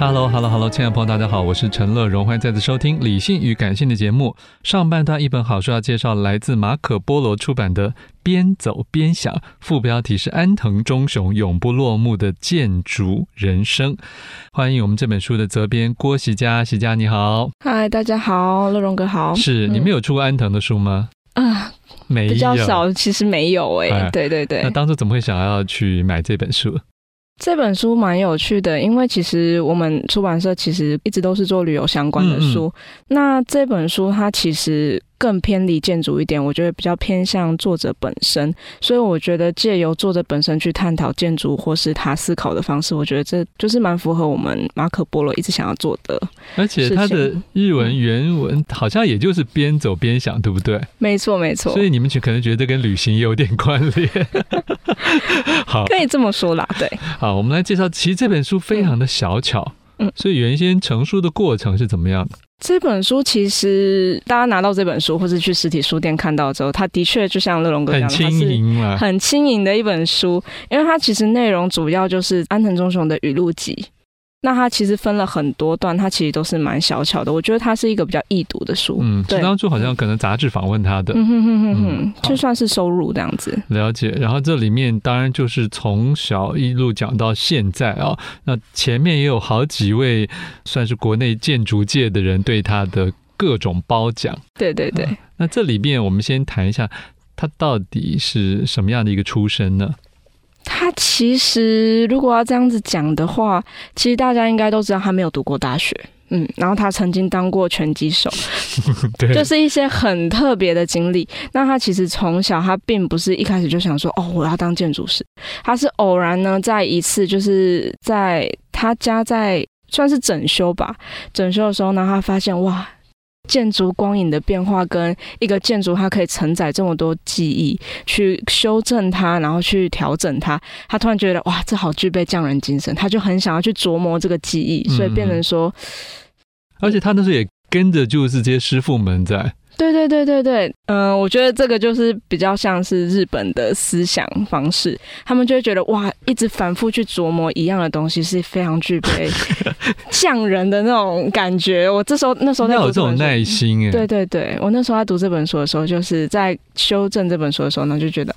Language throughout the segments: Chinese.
Hello，Hello，Hello，亲爱的朋友，大家好，我是陈乐荣，欢迎再次收听《理性与感性》的节目。上半段一本好书要介绍，来自马可波罗出版的《边走边想》，副标题是安藤忠雄永不落幕的建筑人生。欢迎我们这本书的责编郭喜佳，喜佳你好，嗨，大家好，乐荣哥好。是你们有出过安藤的书吗？啊，没有，比较少，其实没有哎、欸，哎对对对。那当初怎么会想要去买这本书？这本书蛮有趣的，因为其实我们出版社其实一直都是做旅游相关的书。嗯嗯，那这本书它其实更偏离建筑一点，我觉得比较偏向作者本身。所以我觉得借由作者本身去探讨建筑或是他思考的方式，我觉得这就是蛮符合我们马可波罗一直想要做的。而且他的日文原文好像也就是边走边想，对不对？没错，没错。所以你们可能觉得跟旅行也有点关联。好，可以这么说啦。对，好，我们来介绍。其实这本书非常的小巧，嗯，所以原先成书的过程是怎么样的？这本书其实大家拿到这本书，或是去实体书店看到之后，它的确就像乐龙哥讲的，很轻盈嘛，很轻盈的一本书，因为它其实内容主要就是安藤忠雄的语录集。那它其实分了很多段，它其实都是蛮小巧的。我觉得它是一个比较易读的书。嗯，对，当初好像可能杂志访问他的，嗯哼哼哼哼，就算是收入这样子。了解。然后这里面当然就是从小一路讲到现在啊、哦。那前面也有好几位算是国内建筑界的人对他的各种褒奖。对对对、啊。那这里面我们先谈一下，他到底是什么样的一个出身呢？他其实如果要这样子讲的话，其实大家应该都知道他没有读过大学，嗯，然后他曾经当过拳击手，对，就是一些很特别的经历。那他其实从小他并不是一开始就想说哦，我要当建筑师，他是偶然呢，在一次就是在他家在算是整修吧，整修的时候呢，他发现哇。建筑光影的变化跟一个建筑，它可以承载这么多记忆，去修正它，然后去调整它。他突然觉得，哇，这好具备匠人精神，他就很想要去琢磨这个记忆，所以变成说，而且他那时候也跟着就是这些师傅们在。对对对对对，嗯、呃，我觉得这个就是比较像是日本的思想方式，他们就会觉得哇，一直反复去琢磨一样的东西是非常具备 匠人的那种感觉。我这时候那时候在读这本书，有这种耐心哎，对对对，我那时候在读这本书的时候，就是在修正这本书的时候呢，就觉得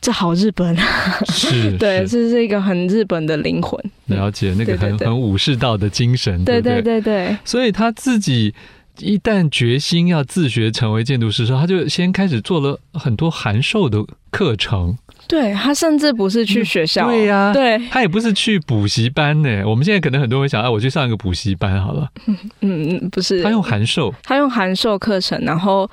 这好日本。啊，是，对，这是一个很日本的灵魂，了解那个很很武士道的精神，对对对？对，所以他自己。一旦决心要自学成为建筑师的时候，他就先开始做了很多函授的课程。对，他甚至不是去学校，对呀、啊，对，他也不是去补习班呢。我们现在可能很多人想，哎，我去上一个补习班好了。嗯嗯，不是，他用函授，他用函授课程，然后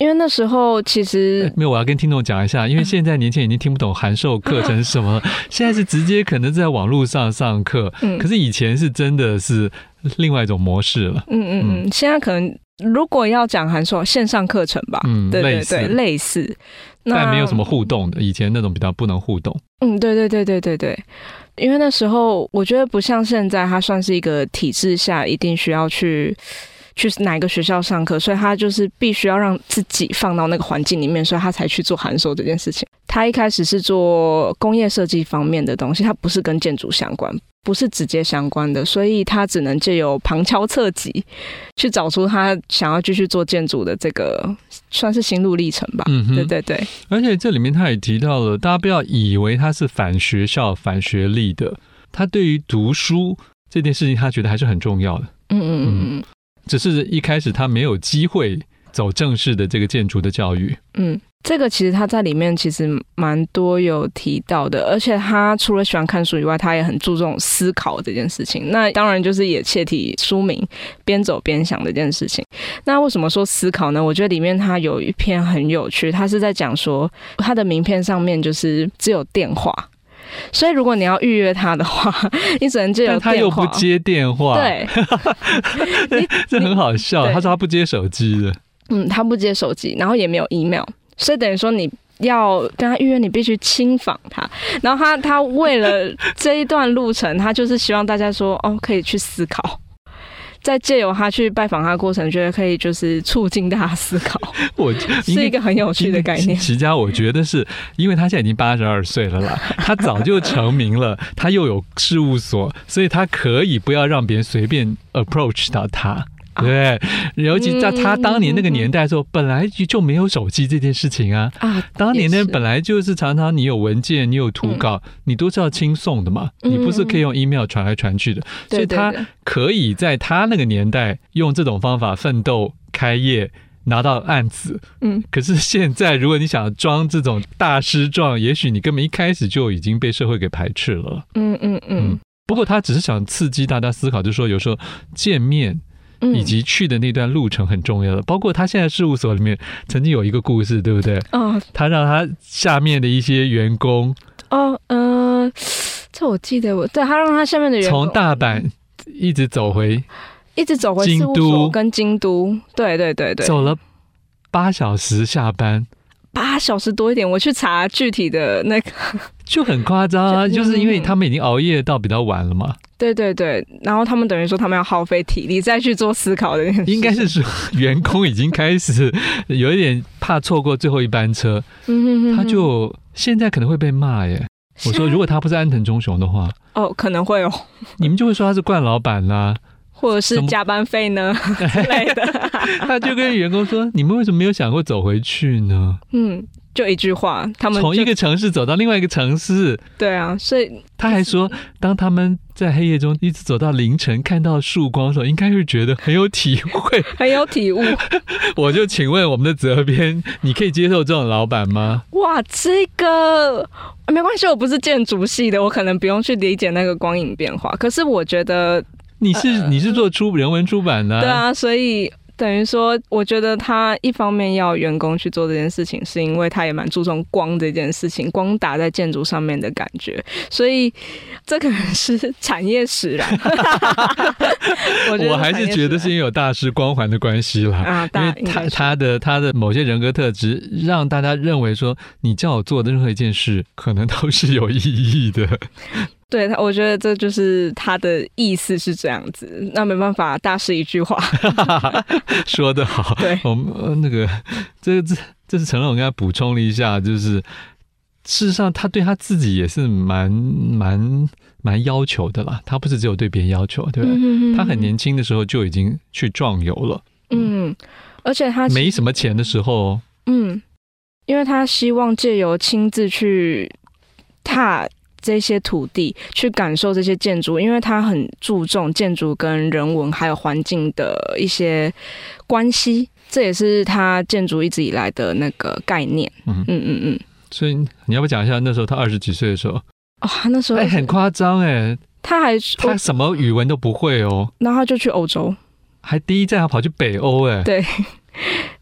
因为那时候其实没有，我要跟听众讲一下，因为现在年轻人已经听不懂函授课程是什么，现在是直接可能在网络上上课，嗯，可是以前是真的是另外一种模式了。嗯嗯嗯，现在可能。如果要讲函授线上课程吧，嗯，对对对，类似，类似，但没有什么互动的，以前那种比较不能互动。嗯，对对对对对对，因为那时候我觉得不像现在，它算是一个体制下一定需要去去哪个学校上课，所以他就是必须要让自己放到那个环境里面，所以他才去做函授这件事情。他一开始是做工业设计方面的东西，他不是跟建筑相关，不是直接相关的，所以他只能借由旁敲侧击去找出他想要继续做建筑的这个算是心路历程吧。嗯，对对对。而且这里面他也提到了，大家不要以为他是反学校、反学历的，他对于读书这件事情，他觉得还是很重要的。嗯嗯嗯嗯，只是一开始他没有机会走正式的这个建筑的教育。嗯。这个其实他在里面其实蛮多有提到的，而且他除了喜欢看书以外，他也很注重思考这件事情。那当然就是也切题书名“边走边想”这件事情。那为什么说思考呢？我觉得里面他有一篇很有趣，他是在讲说他的名片上面就是只有电话，所以如果你要预约他的话，你只能借由电话。他又不接电话，对，这很好笑。他说他不接手机的，嗯，他不接手机，然后也没有 email。所以等于说，你要跟他预约，你必须亲访他。然后他他为了这一段路程，他就是希望大家说，哦，可以去思考，在借由他去拜访他的过程，觉得可以就是促进大家思考。我是一个很有趣的概念。齐家，我觉得是因为他现在已经八十二岁了啦，他早就成名了，他又有事务所，所以他可以不要让别人随便 approach 到他。对，尤其在他当年那个年代的时候，本来就就没有手机这件事情啊。啊，当年呢，本来就是常常你有文件，你有图稿，你都是要亲送的嘛。你不是可以用 email 传来传去的，所以他可以在他那个年代用这种方法奋斗开业，拿到案子。嗯，可是现在如果你想装这种大师状，也许你根本一开始就已经被社会给排斥了。嗯嗯嗯。不过他只是想刺激大家思考，就是说有时候见面。以及去的那段路程很重要的，包括他现在事务所里面曾经有一个故事，对不对？哦，他让他下面的一些员工哦，嗯、呃，这我记得我，对他让他下面的员工从大阪一直走回，一直走回京都跟京都，对对对对，走了八小时下班。八小时多一点，我去查具体的那个，就很夸张啊！就，就是因为他们已经熬夜到比较晚了嘛。对对对，然后他们等于说他们要耗费体力再去做思考的。应该是说员工已经开始有一点怕错过最后一班车，他就现在可能会被骂耶。我说如果他不是安藤忠雄的话，哦，可能会哦，你们就会说他是惯老板啦。或者是加班费呢 之类的，他就跟员工说：“你们为什么没有想过走回去呢？”嗯，就一句话，他们从一个城市走到另外一个城市。对啊，所以他还说，当他们在黑夜中一直走到凌晨，看到曙光的时候，应该会觉得很有体会，很有体悟。我就请问我们的责编，你可以接受这种老板吗？哇，这个没关系，我不是建筑系的，我可能不用去理解那个光影变化。可是我觉得。你是你是做出人文出版的，啊，对啊，所以等于说，我觉得他一方面要员工去做这件事情，是因为他也蛮注重光这件事情，光打在建筑上面的感觉，所以这可能是产业使然。我我还是觉得是因为有大师光环的关系啦，啊，因为他他的他的某些人格特质，让大家认为说，你叫我做的任何一件事，可能都是有意义的。对他，我觉得这就是他的意思是这样子。那没办法，大师一句话，说得好。对，我们那个这这这是承认，我跟他补充了一下，就是事实上他对他自己也是蛮蛮蛮要求的啦。他不是只有对别人要求，对吧？嗯、他很年轻的时候就已经去壮游了。嗯，而且他没什么钱的时候，嗯，因为他希望借由亲自去踏。这些土地去感受这些建筑，因为他很注重建筑跟人文还有环境的一些关系，这也是他建筑一直以来的那个概念。嗯嗯嗯嗯。所以你要不讲一下那时候他二十几岁的时候？哦，那时候哎很夸张哎，他还他什么语文都不会哦，然后他就去欧洲，还第一站他跑去北欧哎，对。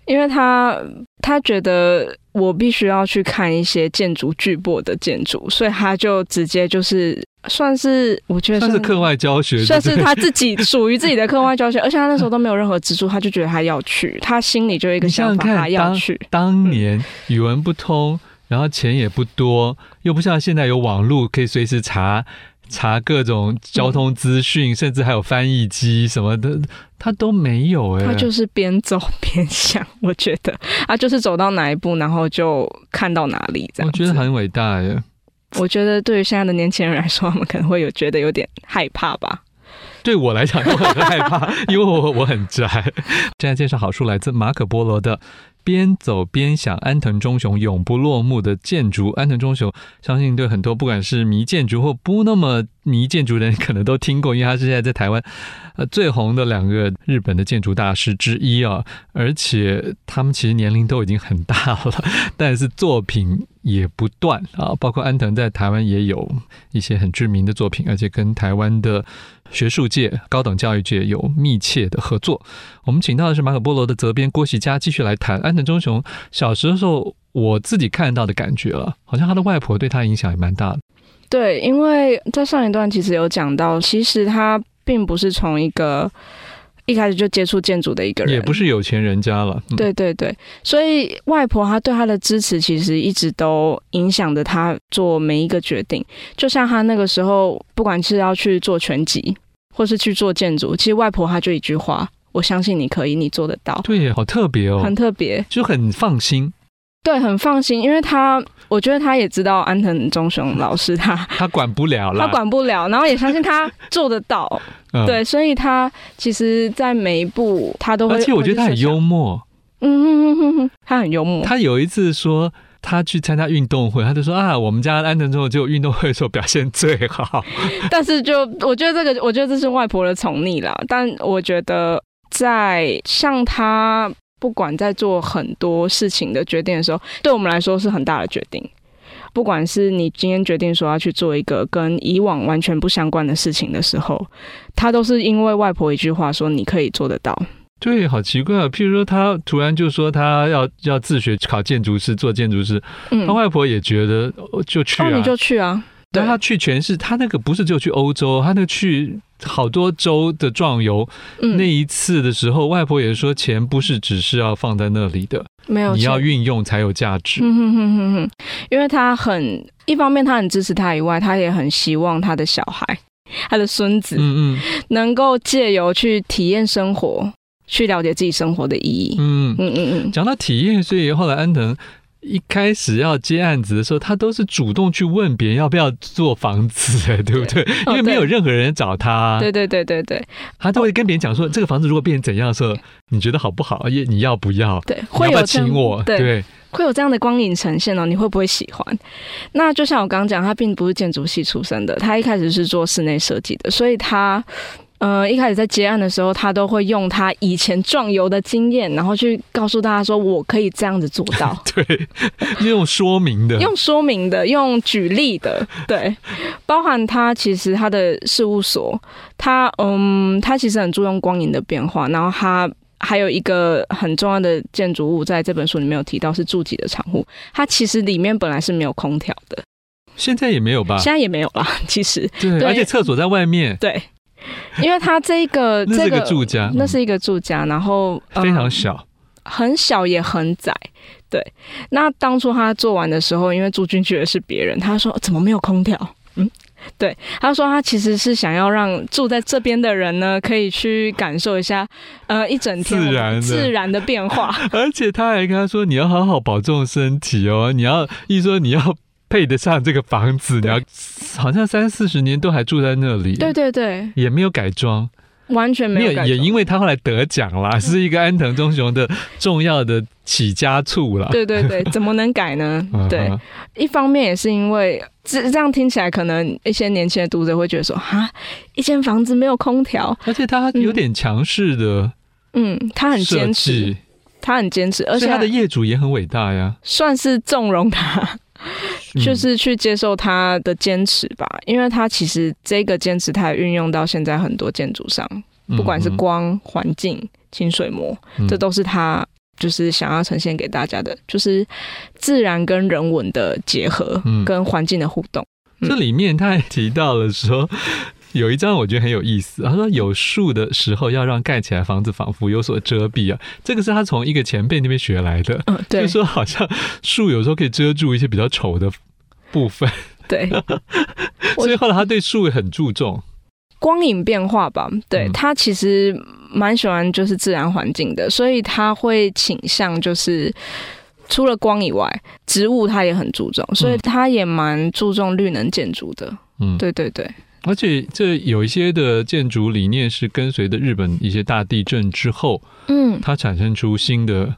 因为他他觉得我必须要去看一些建筑巨擘的建筑，所以他就直接就是算是我觉得算，是课外教学，算是他自己属于自己的课外教学。而且他那时候都没有任何资助，他就觉得他要去，他心里就有一个想法，他要去。当年语文不通，然后钱也不多，又不像现在有网络可以随时查。查各种交通资讯，嗯、甚至还有翻译机什么的，他都没有哎、欸。他就是边走边想，我觉得啊，就是走到哪一步，然后就看到哪里这样。我觉得很伟大耶。我觉得对于现在的年轻人来说，他们可能会有觉得有点害怕吧。对我来讲我很害怕，因为我我很宅。现在介绍好书来自马可波罗的。边走边想，安藤忠雄永不落幕的建筑。安藤忠雄，相信对很多不管是迷建筑或不那么迷建筑的人，可能都听过，因为他是现在在台湾呃最红的两个日本的建筑大师之一啊。而且他们其实年龄都已经很大了，但是作品也不断啊。包括安藤在台湾也有一些很知名的作品，而且跟台湾的。学术界、高等教育界有密切的合作。我们请到的是马可波罗的责编郭喜佳，继续来谈安藤忠雄小时候我自己看到的感觉了，好像他的外婆对他影响也蛮大的。对，因为在上一段其实有讲到，其实他并不是从一个。一开始就接触建筑的一个人，也不是有钱人家了。嗯、对对对，所以外婆她对他的支持，其实一直都影响着他做每一个决定。就像他那个时候，不管是要去做拳击，或是去做建筑，其实外婆她就一句话：“我相信你可以，你做得到。”对，好特别哦，很特别，就很放心。对，很放心，因为他，我觉得他也知道安藤忠雄老师他，他管不了了，他管不了，然后也相信他做得到，嗯、对，所以他其实，在每一步他都会，而且我觉得他很幽默，嗯哼哼哼，他很幽默。他有一次说，他去参加运动会，他就说啊，我们家安藤忠雄就运动会的时候表现最好，但是就我觉得这个，我觉得这是外婆的宠溺啦，但我觉得在像他。不管在做很多事情的决定的时候，对我们来说是很大的决定。不管是你今天决定说要去做一个跟以往完全不相关的事情的时候，他都是因为外婆一句话说你可以做得到。对，好奇怪啊！譬如说，他突然就说他要要自学考建筑师，做建筑师，嗯，他外婆也觉得就去啊，哦，你就去啊。对，他去全是他那个不是就去欧洲，他那个去好多州的壮游。嗯、那一次的时候，外婆也说，钱不是只是要放在那里的，没有，你要运用才有价值。嗯哼哼哼哼，因为他很一方面他很支持他以外，他也很希望他的小孩、他的孙子，嗯嗯，能够借由去体验生活，去了解自己生活的意义。嗯嗯嗯嗯，讲到体验，所以后来安藤。一开始要接案子的时候，他都是主动去问别人要不要做房子，对不对？因为没有任何人找他。对对对对对，他都会跟别人讲说，这个房子如果变成怎样的时候，你觉得好不好？也你要不要？对，会有请我？对，对会有这样的光影呈现哦。你会不会喜欢？那就像我刚刚讲，他并不是建筑系出身的，他一开始是做室内设计的，所以他。呃，一开始在接案的时候，他都会用他以前壮游的经验，然后去告诉大家说：“我可以这样子做到。”对，用说明的，用说明的，用举例的，对，包含他其实他的事务所，他嗯，他其实很注重光影的变化，然后他还有一个很重要的建筑物，在这本书里面有提到是住几的长户，它其实里面本来是没有空调的，现在也没有吧？现在也没有啦，其实。对，对，而且厕所在外面，对。因为他这个这个那是一个住家，那是一个住家，然后非常小，嗯，很小也很窄。对，那当初他做完的时候，因为住进去的是别人，他说怎么没有空调？嗯，对，他说他其实是想要让住在这边的人呢，可以去感受一下，呃，一整天自然自然的变化。而且他还跟他说，你要好好保重身体哦，你要一说你要。配得上这个房子，你要好像三四十年都还住在那里。对对对，也没有改装，完全没有改。也因为他后来得奖了，是一个安藤忠雄的重要的起家处了。对对对，怎么能改呢？对，一方面也是因为这这样听起来，可能一些年轻的读者会觉得说，哈，一间房子没有空调，而且他有点强势的，嗯，他很坚持，他很坚持，而且他的业主也很伟大呀，算是纵容他。就是去接受他的坚持吧，因为他其实这个坚持，他也运用到现在很多建筑上，不管是光、环境、清水模，这都是他就是想要呈现给大家的，就是自然跟人文的结合，跟环境的互动。这里面他还提到了说。有一张我觉得很有意思，他说有树的时候要让盖起来房子仿佛有所遮蔽啊，这个是他从一个前辈那边学来的，嗯，对，就说好像树有时候可以遮住一些比较丑的部分，对，所以后来他对树很注重光影变化吧。对、嗯、他其实蛮喜欢就是自然环境的，所以他会倾向就是除了光以外，植物他也很注重，所以他也蛮注重绿能建筑的。嗯，对对对。而且这有一些的建筑理念是跟随着日本一些大地震之后，嗯，它产生出新的，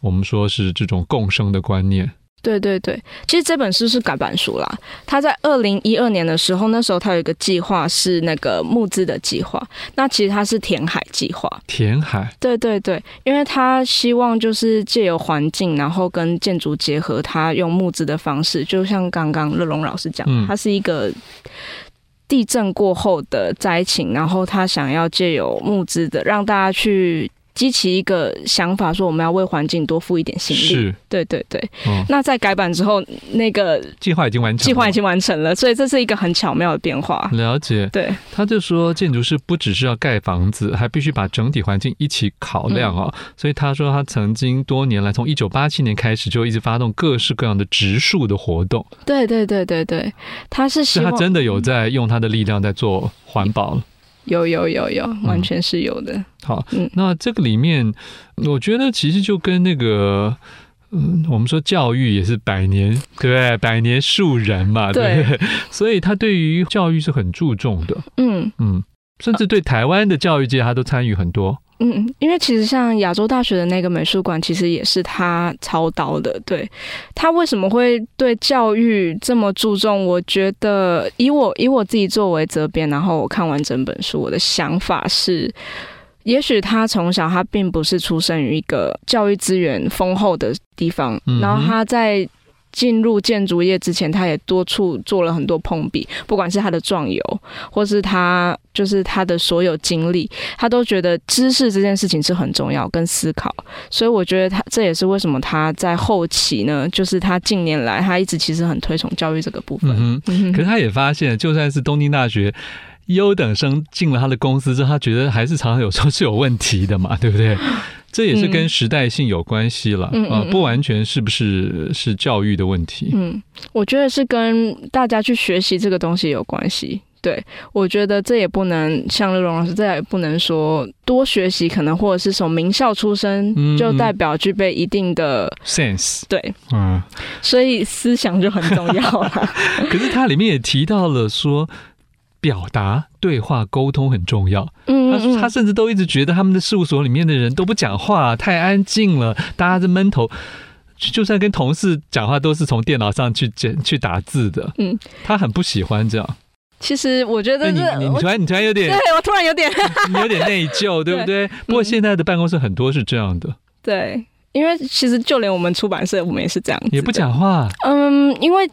我们说是这种共生的观念。对对对，其实这本书是改版书啦。他在二零一二年的时候，那时候他有一个计划是那个募资的计划，那其实它是填海计划。填海？对对对，因为他希望就是借由环境，然后跟建筑结合，他用募资的方式，就像刚刚乐龙老师讲，嗯，它是一个。地震过后的灾情，然后他想要借由募资的，让大家去。激起一个想法，说我们要为环境多付一点心力。是，对对对。嗯、那在改版之后，那个计划已经完成，计划已经完成了，所以这是一个很巧妙的变化。了解。对，他就说建筑师不只是要盖房子，还必须把整体环境一起考量啊、哦。嗯、所以他说，他曾经多年来，从一九八七年开始就一直发动各式各样的植树的活动。对对对对对，他是希望是他真的有在用他的力量在做环保了。有有有有，完全是有的。嗯、好，嗯，那这个里面，我觉得其实就跟那个，嗯，我们说教育也是百年，对不对？百年树人嘛，对，对。所以他对于教育是很注重的。嗯嗯，甚至对台湾的教育界，他都参与很多。嗯，因为其实像亚洲大学的那个美术馆，其实也是他操刀的。对，他为什么会对教育这么注重？我觉得以我以我自己作为责编，然后我看完整本书，我的想法是，也许他从小他并不是出生于一个教育资源丰厚的地方，嗯、然后他在。进入建筑业之前，他也多处做了很多碰壁，不管是他的壮游，或是他就是他的所有经历，他都觉得知识这件事情是很重要，跟思考。所以我觉得他这也是为什么他在后期呢，就是他近年来他一直其实很推崇教育这个部分。嗯哼，可是他也发现，就算是东京大学优等生进了他的公司之后，他觉得还是常常有时候是有问题的嘛，对不对？这也是跟时代性有关系了，嗯、啊，不完全是不是是教育的问题。嗯，我觉得是跟大家去学习这个东西有关系。对，我觉得这也不能像乐融老师，这也不能说多学习，可能或者是从名校出身就代表具备一定的 sense。对，嗯，所以思想就很重要了。可是它里面也提到了说。表达、对话、沟通很重要。嗯，嗯，他他甚至都一直觉得他们的事务所里面的人都不讲话，太安静了，大家在闷头。就算跟同事讲话，都是从电脑上去剪、去打字的。嗯，他很不喜欢这样。其实我觉得你你突然你突然有点，对我突然有点，你有点内疚，对不对？对，不过现在的办公室很多是这样的。对，因为其实就连我们出版社，我们也是这样子，也不讲话。嗯，因为。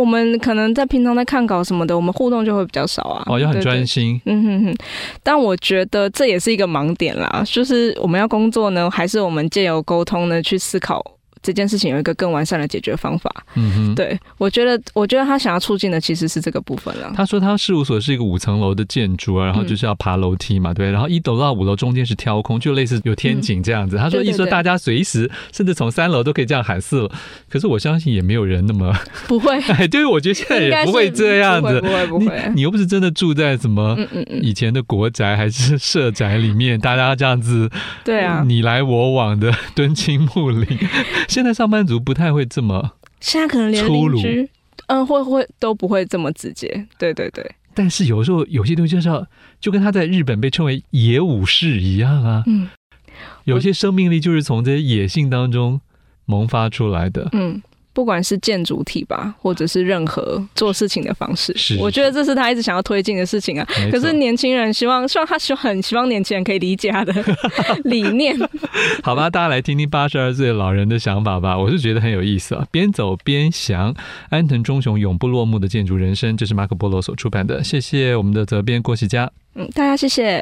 我们可能在平常在看稿什么的，我们互动就会比较少啊。哦，要很专心。嗯哼哼。但我觉得这也是一个盲点啦，就是我们要工作呢，还是我们借由沟通呢去思考？这件事情有一个更完善的解决方法。嗯哼，对，我觉得，我觉得他想要促进的其实是这个部分了。他说他事务所是一个五层楼的建筑啊，然后就是要爬楼梯嘛，对，然后一楼到五楼中间是挑空，就类似有天井这样子。嗯、他说，意思说大家随时甚至从三楼都可以这样喊四楼，可是我相信也没有人那么不会。哎，对，我觉得现在也不会这样子，不会不会。不会你，你又不是真的住在什么以前的国宅还是社宅里面，大家这样子对啊，你来我往的 敦亲睦邻。现在上班族不太会这么，现在可能连邻居，嗯，会会都不会这么直接。对对对。但是有时候有些东西就是要，就跟他在日本被称为野武士一样啊。嗯。有些生命力就是从这些野性当中萌发出来的。嗯。不管是建筑体吧，或者是任何做事情的方式，是我觉得这是他一直想要推进的事情啊。可是年轻人希望，希望他希望很希望年轻人可以理解他的 理念。好吧，大家来听听八十二岁老人的想法吧。我是觉得很有意思啊。边走边想，安藤忠雄永不落幕的建筑人生，这是马可波罗所出版的。谢谢我们的责编郭喜佳。嗯，大家谢谢。